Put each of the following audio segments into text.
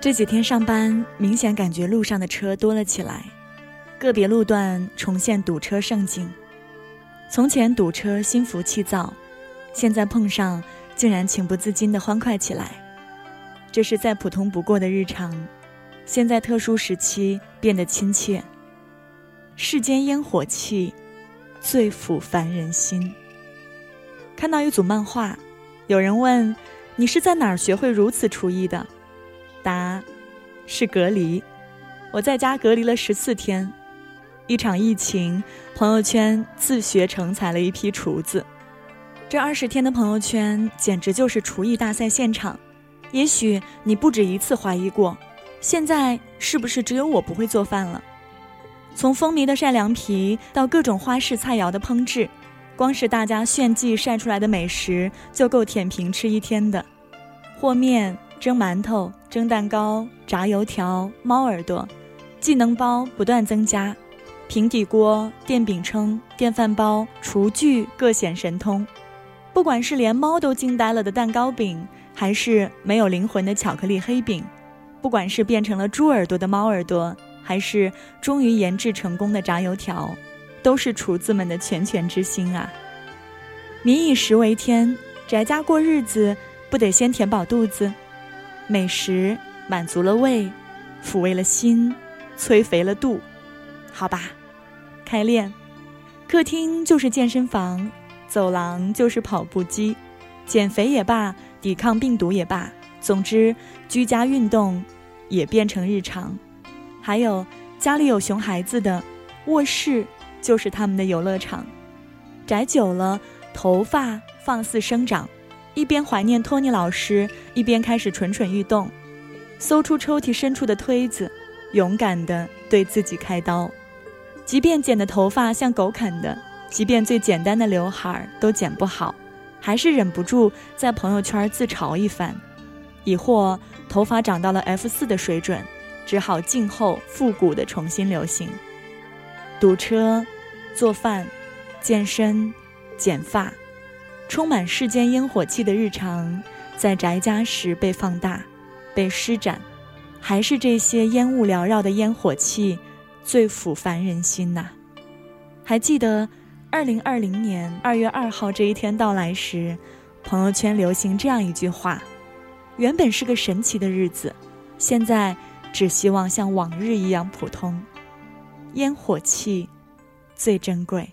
这几天上班，明显感觉路上的车多了起来，个别路段重现堵车盛景。从前堵车心浮气躁，现在碰上，竟然情不自禁地欢快起来。这是再普通不过的日常，现在特殊时期变得亲切。世间烟火气，最抚凡人心。看到一组漫画，有人问：“你是在哪儿学会如此厨艺的？”答：是隔离。我在家隔离了十四天，一场疫情，朋友圈自学成才了一批厨子。这二十天的朋友圈简直就是厨艺大赛现场。也许你不止一次怀疑过，现在是不是只有我不会做饭了？从风靡的晒凉皮到各种花式菜肴的烹制，光是大家炫技晒出来的美食就够舔屏吃一天的。和面。蒸馒头、蒸蛋糕、炸油条、猫耳朵，技能包不断增加，平底锅、电饼铛、电饭煲、厨具各显神通。不管是连猫都惊呆了的蛋糕饼，还是没有灵魂的巧克力黑饼，不管是变成了猪耳朵的猫耳朵，还是终于研制成功的炸油条，都是厨子们的拳拳之心啊！民以食为天，宅家过日子，不得先填饱肚子？美食满足了胃，抚慰了心，催肥了肚，好吧，开练。客厅就是健身房，走廊就是跑步机，减肥也罢，抵抗病毒也罢，总之居家运动也变成日常。还有家里有熊孩子的，卧室就是他们的游乐场。宅久了，头发放肆生长。一边怀念托尼老师，一边开始蠢蠢欲动，搜出抽屉深处的推子，勇敢地对自己开刀。即便剪的头发像狗啃的，即便最简单的刘海都剪不好，还是忍不住在朋友圈自嘲一番。已或头发长到了 F 四的水准，只好静候复古的重新流行。堵车、做饭、健身、剪发。充满世间烟火气的日常，在宅家时被放大、被施展，还是这些烟雾缭绕的烟火气最抚凡人心呐？还记得二零二零年二月二号这一天到来时，朋友圈流行这样一句话：“原本是个神奇的日子，现在只希望像往日一样普通。”烟火气最珍贵。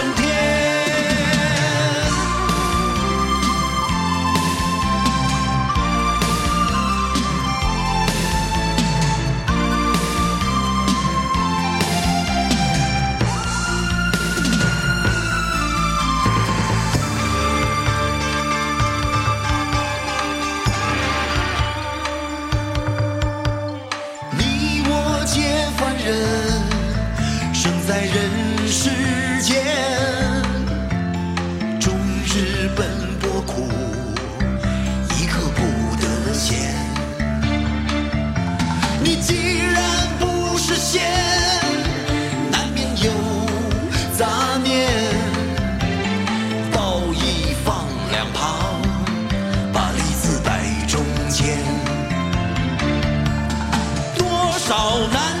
난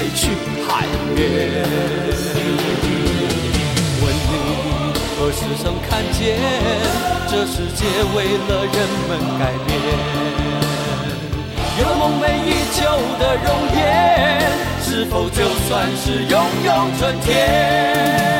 谁去海边？问你何时曾看见这世界为了人们改变？有梦寐以求的容颜，是否就算是拥有春天？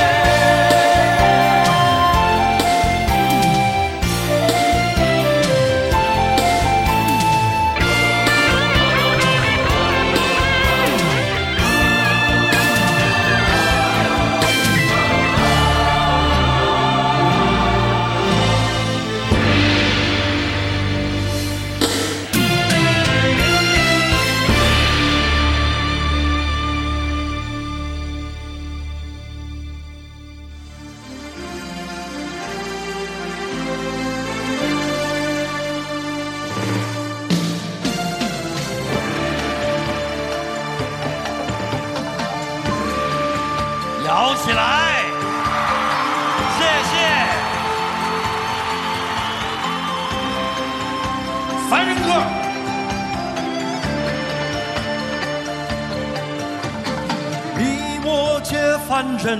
人，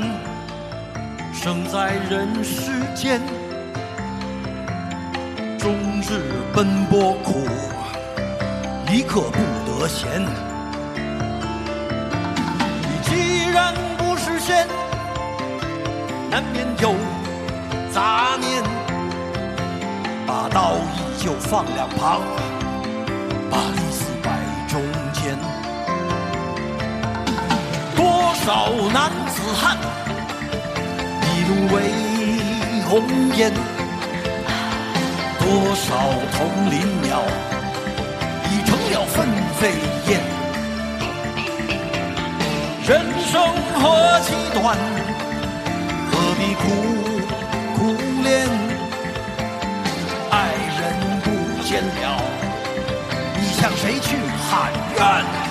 生在人世间，终日奔波苦，一刻不得闲。你既然不是仙，难免有杂念，把道义就放两旁，把利字摆中间。多少男子汉，一怒为红颜；多少同林鸟，已成了分飞燕。人生何其短，何必苦苦恋？爱人不见了，你向谁去喊冤？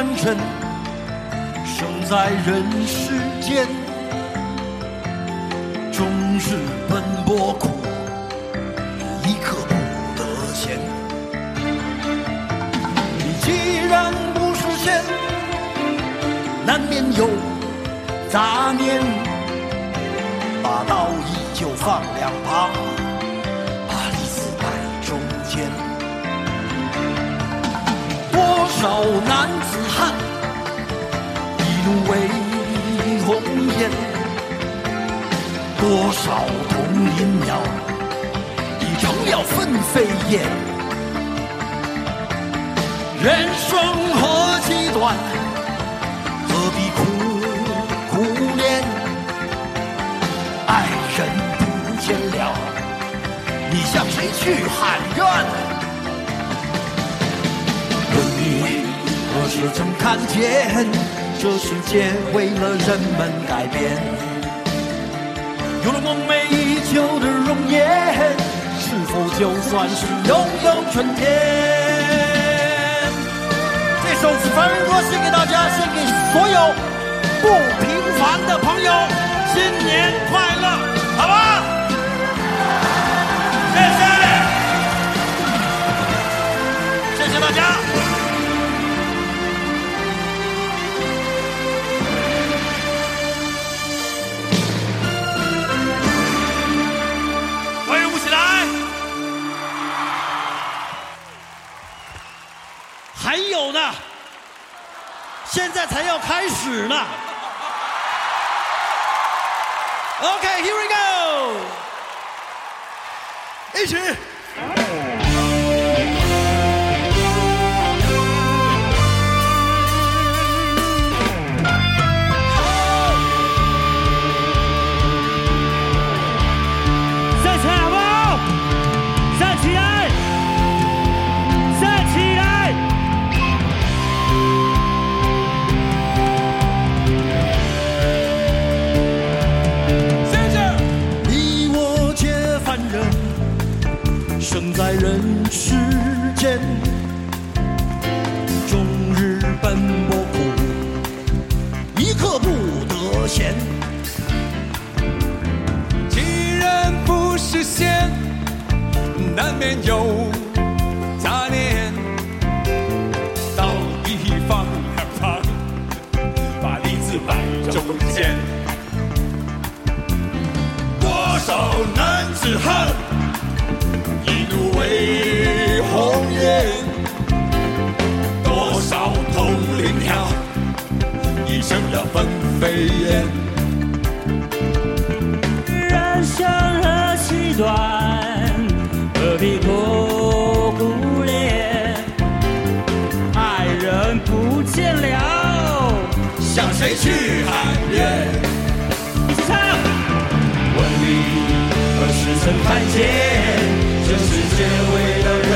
凡人，生在人世间，终日奔波苦，一刻不得闲。你既然不是仙，难免有杂念，把道义就放两旁，少男子汉，一怒为红颜；多少同林鸟，已成了分飞燕。人生何其短，何必苦苦恋？爱人不见了，你向谁去喊冤？时曾看见这世界为了人们改变？有了梦寐以求的容颜，是否就算是拥有春天？这首凡人歌献给大家，献给所有不平凡的朋友，新年快乐，好吧？OK，here、we go，一起。已成了分飞燕。人生何其短，何必苦苦恋，爱人不见了，向谁去喊冤？一起唱。问你何时曾看见这世界为了人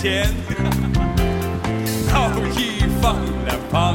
钱，好意放两旁，